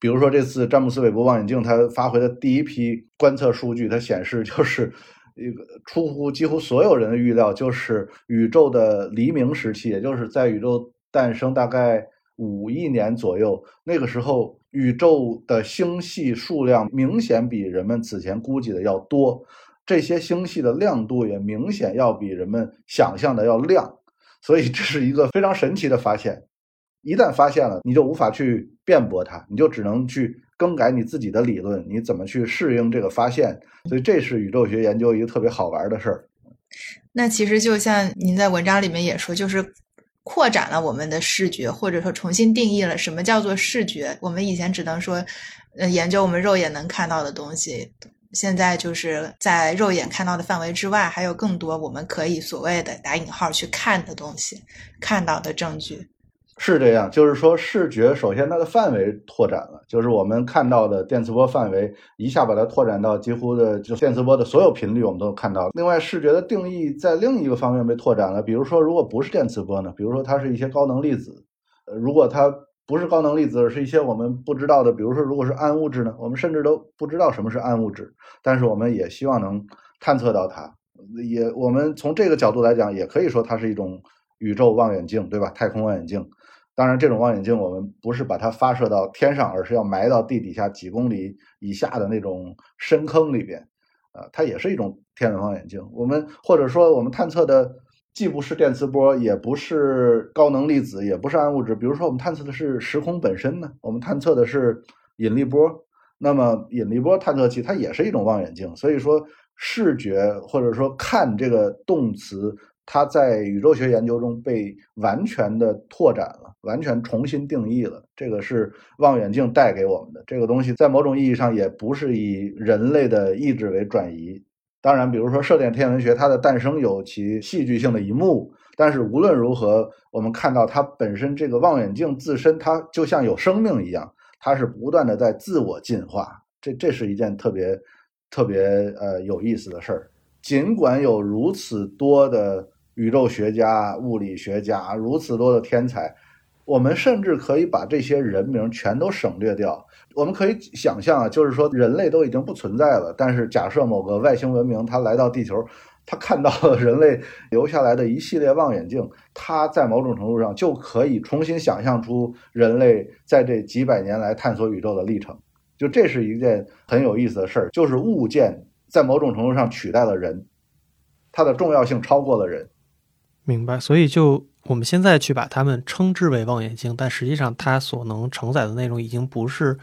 比如说这次詹姆斯韦伯望远镜它发回的第一批观测数据，它显示就是。一个出乎几乎所有人的预料，就是宇宙的黎明时期，也就是在宇宙诞生大概五亿年左右，那个时候宇宙的星系数量明显比人们此前估计的要多，这些星系的亮度也明显要比人们想象的要亮，所以这是一个非常神奇的发现。一旦发现了，你就无法去辩驳它，你就只能去。更改你自己的理论，你怎么去适应这个发现？所以这是宇宙学研究一个特别好玩的事儿。那其实就像您在文章里面也说，就是扩展了我们的视觉，或者说重新定义了什么叫做视觉。我们以前只能说，呃，研究我们肉眼能看到的东西，现在就是在肉眼看到的范围之外，还有更多我们可以所谓的打引号去看的东西，看到的证据。是这样，就是说视觉首先它的范围拓展了，就是我们看到的电磁波范围一下把它拓展到几乎的就电磁波的所有频率我们都看到了。另外，视觉的定义在另一个方面被拓展了，比如说如果不是电磁波呢？比如说它是一些高能粒子，呃，如果它不是高能粒子，而是一些我们不知道的，比如说如果是暗物质呢？我们甚至都不知道什么是暗物质，但是我们也希望能探测到它。也我们从这个角度来讲，也可以说它是一种宇宙望远镜，对吧？太空望远镜。当然，这种望远镜我们不是把它发射到天上，而是要埋到地底下几公里以下的那种深坑里边，啊，它也是一种天文望远镜。我们或者说我们探测的既不是电磁波，也不是高能粒子，也不是暗物质。比如说，我们探测的是时空本身呢？我们探测的是引力波。那么，引力波探测器它也是一种望远镜。所以说，视觉或者说看这个动词。它在宇宙学研究中被完全的拓展了，完全重新定义了。这个是望远镜带给我们的这个东西，在某种意义上也不是以人类的意志为转移。当然，比如说射电天文学，它的诞生有其戏剧性的一幕。但是无论如何，我们看到它本身这个望远镜自身，它就像有生命一样，它是不断的在自我进化。这这是一件特别特别呃有意思的事儿。尽管有如此多的。宇宙学家、物理学家，如此多的天才，我们甚至可以把这些人名全都省略掉。我们可以想象啊，就是说人类都已经不存在了，但是假设某个外星文明它来到地球，它看到了人类留下来的一系列望远镜，它在某种程度上就可以重新想象出人类在这几百年来探索宇宙的历程。就这是一件很有意思的事儿，就是物件在某种程度上取代了人，它的重要性超过了人。明白，所以就我们现在去把它们称之为望远镜，但实际上它所能承载的内容已经不是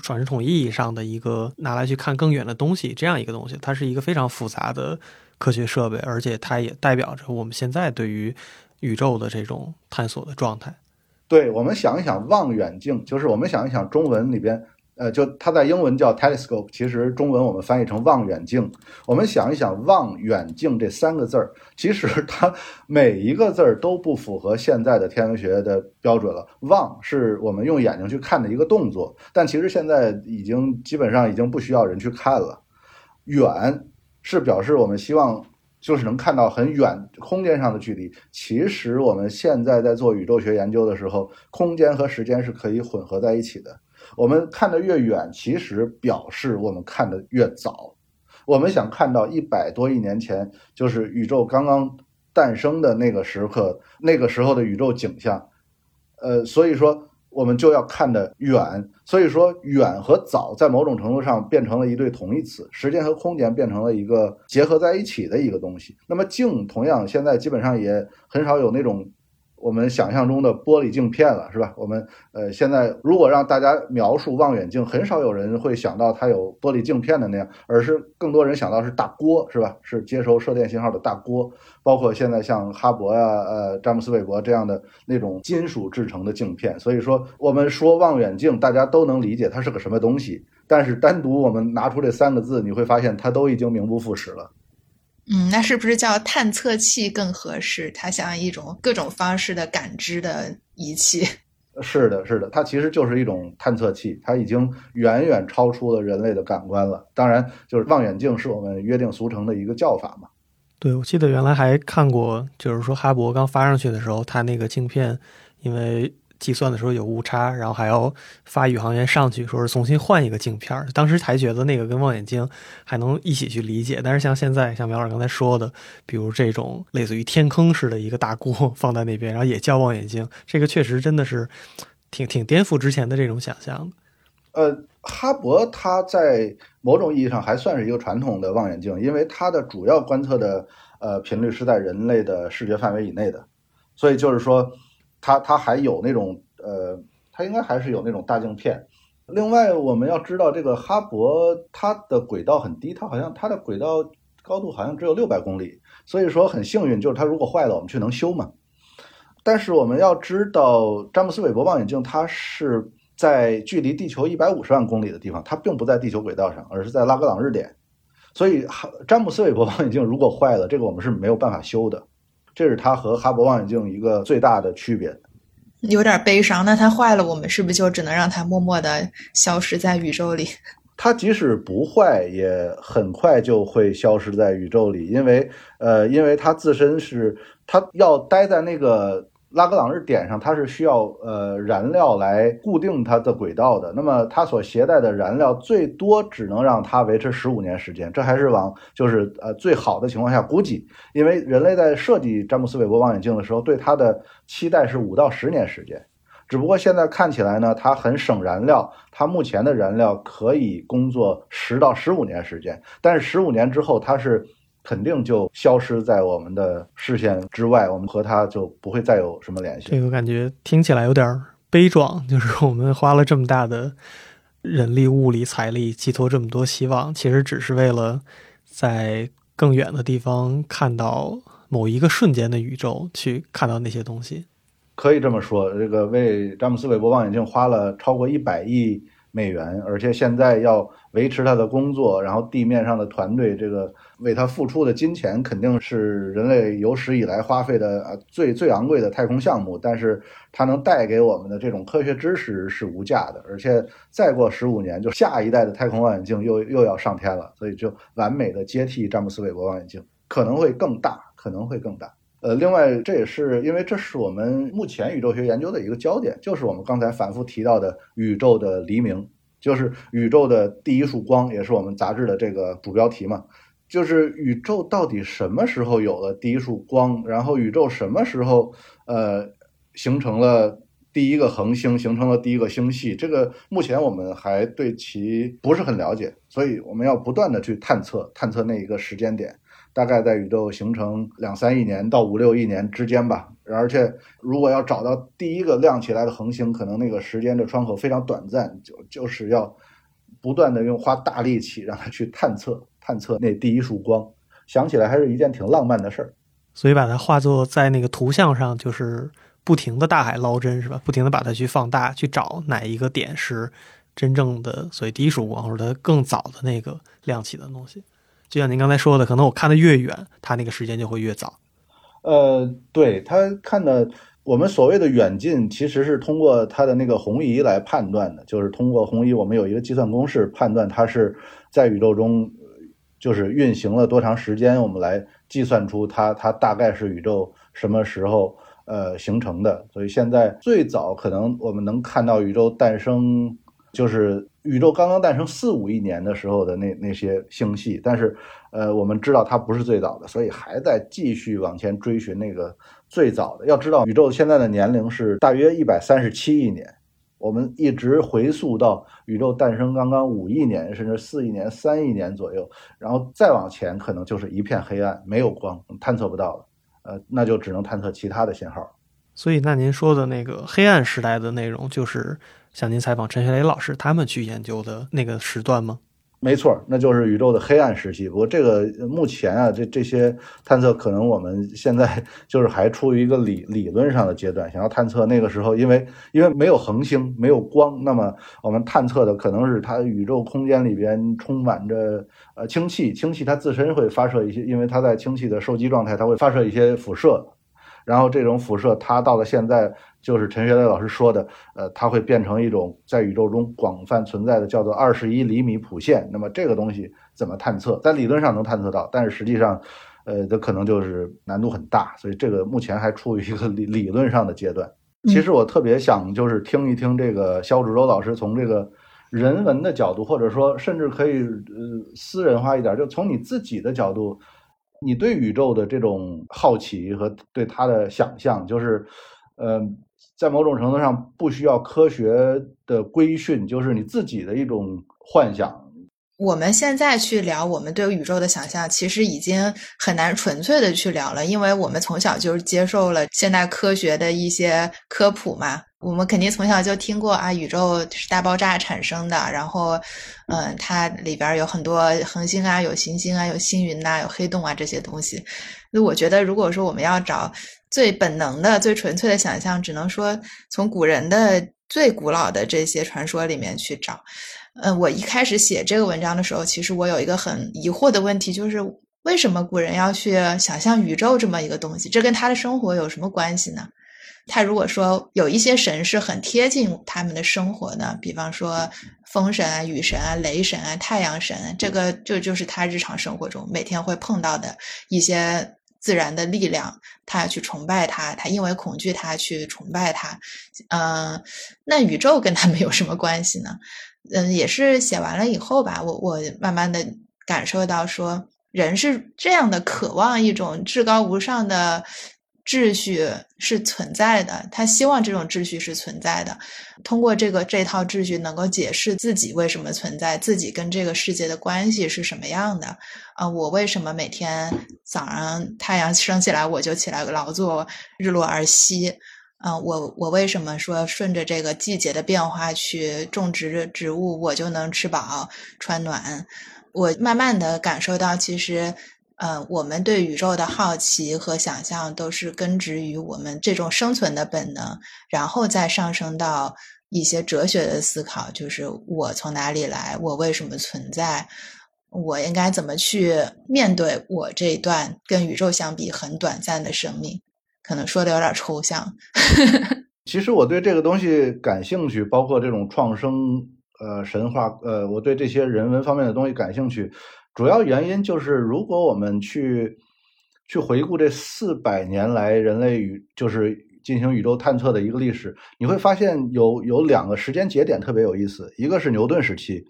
传统意义上的一个拿来去看更远的东西这样一个东西，它是一个非常复杂的科学设备，而且它也代表着我们现在对于宇宙的这种探索的状态。对我们想一想，望远镜就是我们想一想中文里边呃，就它在英文叫 telescope，其实中文我们翻译成望远镜。我们想一想，望远镜这三个字儿，其实它每一个字儿都不符合现在的天文学的标准了。望是我们用眼睛去看的一个动作，但其实现在已经基本上已经不需要人去看了。远是表示我们希望就是能看到很远空间上的距离。其实我们现在在做宇宙学研究的时候，空间和时间是可以混合在一起的。我们看得越远，其实表示我们看得越早。我们想看到一百多亿年前，就是宇宙刚刚诞生的那个时刻，那个时候的宇宙景象。呃，所以说我们就要看得远。所以说，远和早在某种程度上变成了一对同义词，时间和空间变成了一个结合在一起的一个东西。那么镜同样，现在基本上也很少有那种。我们想象中的玻璃镜片了，是吧？我们呃，现在如果让大家描述望远镜，很少有人会想到它有玻璃镜片的那样，而是更多人想到是大锅，是吧？是接收射电信号的大锅。包括现在像哈勃呀、呃詹姆斯韦伯这样的那种金属制成的镜片。所以说，我们说望远镜，大家都能理解它是个什么东西。但是单独我们拿出这三个字，你会发现它都已经名不副实了。嗯，那是不是叫探测器更合适？它像一种各种方式的感知的仪器。是的，是的，它其实就是一种探测器，它已经远远超出了人类的感官了。当然，就是望远镜是我们约定俗成的一个叫法嘛。对，我记得原来还看过，就是说哈勃刚发上去的时候，它那个镜片因为。计算的时候有误差，然后还要发宇航员上去，说是重新换一个镜片。当时还觉得那个跟望远镜还能一起去理解，但是像现在，像苗老师刚才说的，比如这种类似于天坑似的一个大锅放在那边，然后也叫望远镜，这个确实真的是挺挺颠覆之前的这种想象的。呃，哈勃它在某种意义上还算是一个传统的望远镜，因为它的主要观测的呃频率是在人类的视觉范围以内的，所以就是说。它它还有那种呃，它应该还是有那种大镜片。另外，我们要知道这个哈勃它的轨道很低，它好像它的轨道高度好像只有六百公里，所以说很幸运，就是它如果坏了，我们去能修嘛。但是我们要知道，詹姆斯韦伯望远镜它是在距离地球一百五十万公里的地方，它并不在地球轨道上，而是在拉格朗日点。所以，詹姆斯韦伯望远镜如果坏了，这个我们是没有办法修的。这是它和哈勃望远镜一个最大的区别，有点悲伤。那它坏了，我们是不是就只能让它默默的消失在宇宙里？它即使不坏，也很快就会消失在宇宙里，因为呃，因为它自身是它要待在那个。拉格朗日点上，它是需要呃燃料来固定它的轨道的。那么它所携带的燃料最多只能让它维持十五年时间，这还是往就是呃最好的情况下估计。因为人类在设计詹姆斯韦伯望远镜的时候，对它的期待是五到十年时间。只不过现在看起来呢，它很省燃料，它目前的燃料可以工作十到十五年时间，但是十五年之后它是。肯定就消失在我们的视线之外，我们和他就不会再有什么联系。这个感觉听起来有点悲壮，就是我们花了这么大的人力、物力、财力，寄托这么多希望，其实只是为了在更远的地方看到某一个瞬间的宇宙，去看到那些东西。可以这么说，这个为詹姆斯韦伯望远镜花了超过一百亿美元，而且现在要维持他的工作，然后地面上的团队这个。为他付出的金钱肯定是人类有史以来花费的啊最最昂贵的太空项目，但是它能带给我们的这种科学知识是无价的，而且再过十五年就下一代的太空望远镜又又要上天了，所以就完美的接替詹姆斯韦伯望远镜，可能会更大，可能会更大。呃，另外这也是因为这是我们目前宇宙学研究的一个焦点，就是我们刚才反复提到的宇宙的黎明，就是宇宙的第一束光，也是我们杂志的这个主标题嘛。就是宇宙到底什么时候有了第一束光？然后宇宙什么时候呃形成了第一个恒星，形成了第一个星系？这个目前我们还对其不是很了解，所以我们要不断的去探测，探测那一个时间点，大概在宇宙形成两三亿年到五六亿年之间吧。而且如果要找到第一个亮起来的恒星，可能那个时间的窗口非常短暂，就就是要不断的用花大力气让它去探测。探测那第一束光，想起来还是一件挺浪漫的事儿，所以把它画作在那个图像上，就是不停的大海捞针，是吧？不停的把它去放大，去找哪一个点是真正的所谓低曙光，或者它更早的那个亮起的东西。就像您刚才说的，可能我看的越远，它那个时间就会越早。呃，对他看的，我们所谓的远近，其实是通过它的那个红移来判断的，就是通过红移，我们有一个计算公式判断它是在宇宙中，就是运行了多长时间，我们来计算出它它大概是宇宙什么时候呃形成的。所以现在最早可能我们能看到宇宙诞生，就是宇宙刚刚诞生四五亿年的时候的那那些星系，但是。呃，我们知道它不是最早的，所以还在继续往前追寻那个最早的。要知道，宇宙现在的年龄是大约一百三十七亿年，我们一直回溯到宇宙诞生刚刚五亿年，甚至四亿年、三亿年左右，然后再往前，可能就是一片黑暗，没有光，探测不到了。呃，那就只能探测其他的信号。所以，那您说的那个黑暗时代的内容，就是像您采访陈学雷老师他们去研究的那个时段吗？没错，那就是宇宙的黑暗时期。不过这个目前啊，这这些探测可能我们现在就是还处于一个理理论上的阶段。想要探测那个时候，因为因为没有恒星，没有光，那么我们探测的可能是它宇宙空间里边充满着呃氢气，氢气它自身会发射一些，因为它在氢气的受激状态，它会发射一些辐射。然后这种辐射，它到了现在，就是陈学雷老师说的，呃，它会变成一种在宇宙中广泛存在的叫做二十一厘米谱线。那么这个东西怎么探测？在理论上能探测到，但是实际上，呃，这可能就是难度很大。所以这个目前还处于一个理 理论上的阶段。其实我特别想就是听一听这个肖志洲老师从这个人文的角度，或者说甚至可以呃私人化一点，就从你自己的角度。你对宇宙的这种好奇和对它的想象，就是，呃，在某种程度上不需要科学的规训，就是你自己的一种幻想。我们现在去聊我们对宇宙的想象，其实已经很难纯粹的去聊了，因为我们从小就接受了现代科学的一些科普嘛。我们肯定从小就听过啊，宇宙是大爆炸产生的，然后，嗯，它里边有很多恒星啊，有行星啊，有星云呐，有黑洞啊这些东西。那我觉得，如果说我们要找最本能的、最纯粹的想象，只能说从古人的最古老的这些传说里面去找。嗯，我一开始写这个文章的时候，其实我有一个很疑惑的问题，就是为什么古人要去想象宇宙这么一个东西？这跟他的生活有什么关系呢？他如果说有一些神是很贴近他们的生活的，比方说风神啊、雨神啊、雷神啊、太阳神，这个就就是他日常生活中每天会碰到的一些自然的力量，他去崇拜他，他因为恐惧他去崇拜他。嗯，那宇宙跟他们有什么关系呢？嗯，也是写完了以后吧，我我慢慢的感受到说，人是这样的渴望一种至高无上的。秩序是存在的，他希望这种秩序是存在的。通过这个这套秩序，能够解释自己为什么存在，自己跟这个世界的关系是什么样的。啊，我为什么每天早上太阳升起来我就起来劳作，日落而息？啊，我我为什么说顺着这个季节的变化去种植植物，我就能吃饱穿暖？我慢慢的感受到，其实。嗯，我们对宇宙的好奇和想象都是根植于我们这种生存的本能，然后再上升到一些哲学的思考，就是我从哪里来，我为什么存在，我应该怎么去面对我这一段跟宇宙相比很短暂的生命？可能说的有点抽象。其实我对这个东西感兴趣，包括这种创生、呃神话、呃，我对这些人文方面的东西感兴趣。主要原因就是，如果我们去去回顾这四百年来人类宇就是进行宇宙探测的一个历史，你会发现有有两个时间节点特别有意思。一个是牛顿时期，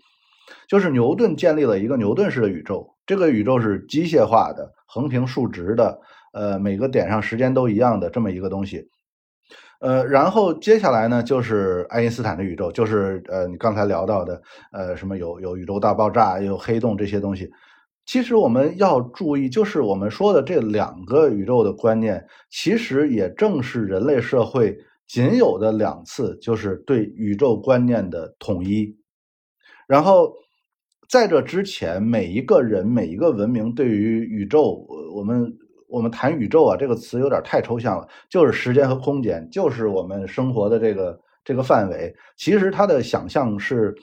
就是牛顿建立了一个牛顿式的宇宙，这个宇宙是机械化的、横平竖直的，呃，每个点上时间都一样的这么一个东西。呃，然后接下来呢，就是爱因斯坦的宇宙，就是呃，你刚才聊到的，呃，什么有有宇宙大爆炸，有黑洞这些东西。其实我们要注意，就是我们说的这两个宇宙的观念，其实也正是人类社会仅有的两次，就是对宇宙观念的统一。然后在这之前，每一个人、每一个文明对于宇宙，我们。我们谈宇宙啊，这个词有点太抽象了，就是时间和空间，就是我们生活的这个这个范围。其实它的想象是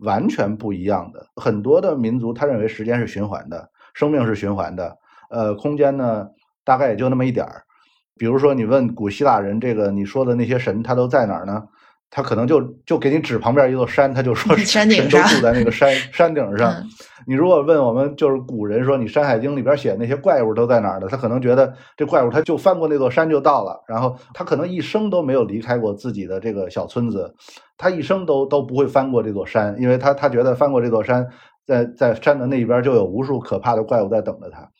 完全不一样的。很多的民族他认为时间是循环的，生命是循环的，呃，空间呢大概也就那么一点儿。比如说，你问古希腊人，这个你说的那些神，他都在哪儿呢？他可能就就给你指旁边一座山，他就说 山顶上住在那个山 山顶上。你如果问我们就是古人说，你《山海经》里边写那些怪物都在哪儿呢？他可能觉得这怪物他就翻过那座山就到了，然后他可能一生都没有离开过自己的这个小村子，他一生都都不会翻过这座山，因为他他觉得翻过这座山，在在山的那一边就有无数可怕的怪物在等着他，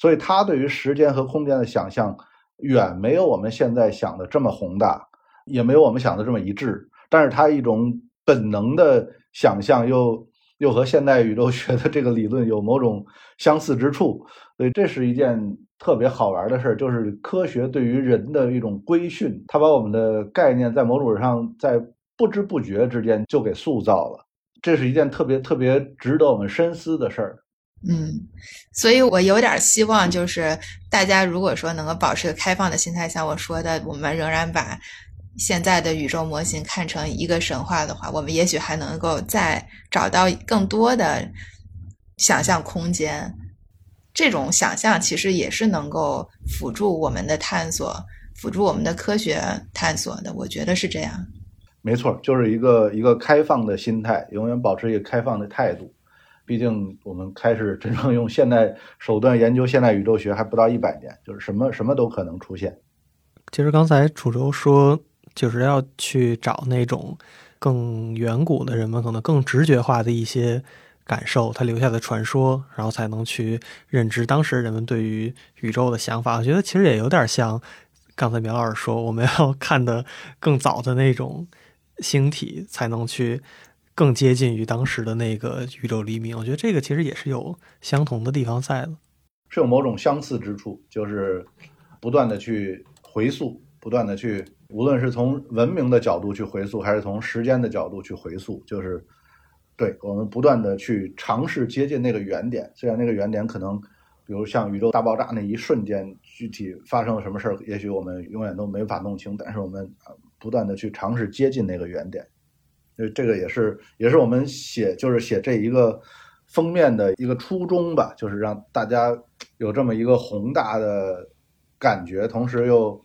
所以他对于时间和空间的想象远没有我们现在想的这么宏大。也没有我们想的这么一致，但是它一种本能的想象又又和现代宇宙 学的这个理论有某种相似之处，所以这是一件特别好玩的事儿，就是科学对于人的一种规训，它把我们的概念在某种上在不知不觉之间就给塑造了，这是一件特别特别值得我们深思的事儿。嗯，所以我有点希望，就是大家如果说能够保持开放的心态，像我说的，我们仍然把。现在的宇宙模型看成一个神话的话，我们也许还能够再找到更多的想象空间。这种想象其实也是能够辅助我们的探索，辅助我们的科学探索的。我觉得是这样。没错，就是一个一个开放的心态，永远保持一个开放的态度。毕竟我们开始真正用现代手段研究现代宇宙学还不到一百年，就是什么什么都可能出现。其实刚才楚州说。就是要去找那种更远古的人们可能更直觉化的一些感受，他留下的传说，然后才能去认知当时人们对于宇宙的想法。我觉得其实也有点像刚才苗老师说，我们要看的更早的那种星体，才能去更接近于当时的那个宇宙黎明。我觉得这个其实也是有相同的地方在的，是有某种相似之处，就是不断的去回溯，不断的去。无论是从文明的角度去回溯，还是从时间的角度去回溯，就是对我们不断的去尝试接近那个原点。虽然那个原点可能，比如像宇宙大爆炸那一瞬间，具体发生了什么事儿，也许我们永远都没法弄清。但是我们不断的去尝试接近那个原点，就这个也是也是我们写就是写这一个封面的一个初衷吧，就是让大家有这么一个宏大的感觉，同时又。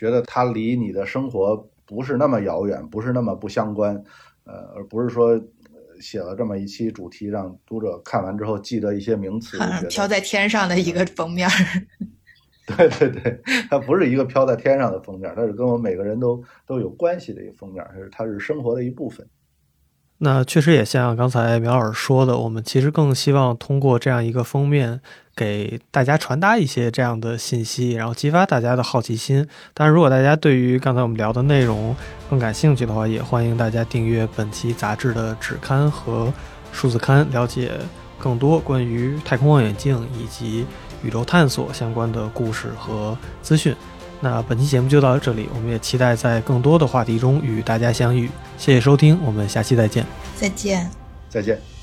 觉得它离你的生活不是那么遥远，不是那么不相关，呃，而不是说写了这么一期主题，让读者看完之后记得一些名词，飘在天上的一个封面。对对对，它不是一个飘在天上的封面，它是跟我们每个人都都有关系的一个封面，它是它是生活的一部分。那确实也像刚才苗老师说的，我们其实更希望通过这样一个封面，给大家传达一些这样的信息，然后激发大家的好奇心。当然，如果大家对于刚才我们聊的内容更感兴趣的话，也欢迎大家订阅本期杂志的纸刊和数字刊，了解更多关于太空望远镜以及宇宙探索相关的故事和资讯。那本期节目就到这里，我们也期待在更多的话题中与大家相遇。谢谢收听，我们下期再见。再见，再见。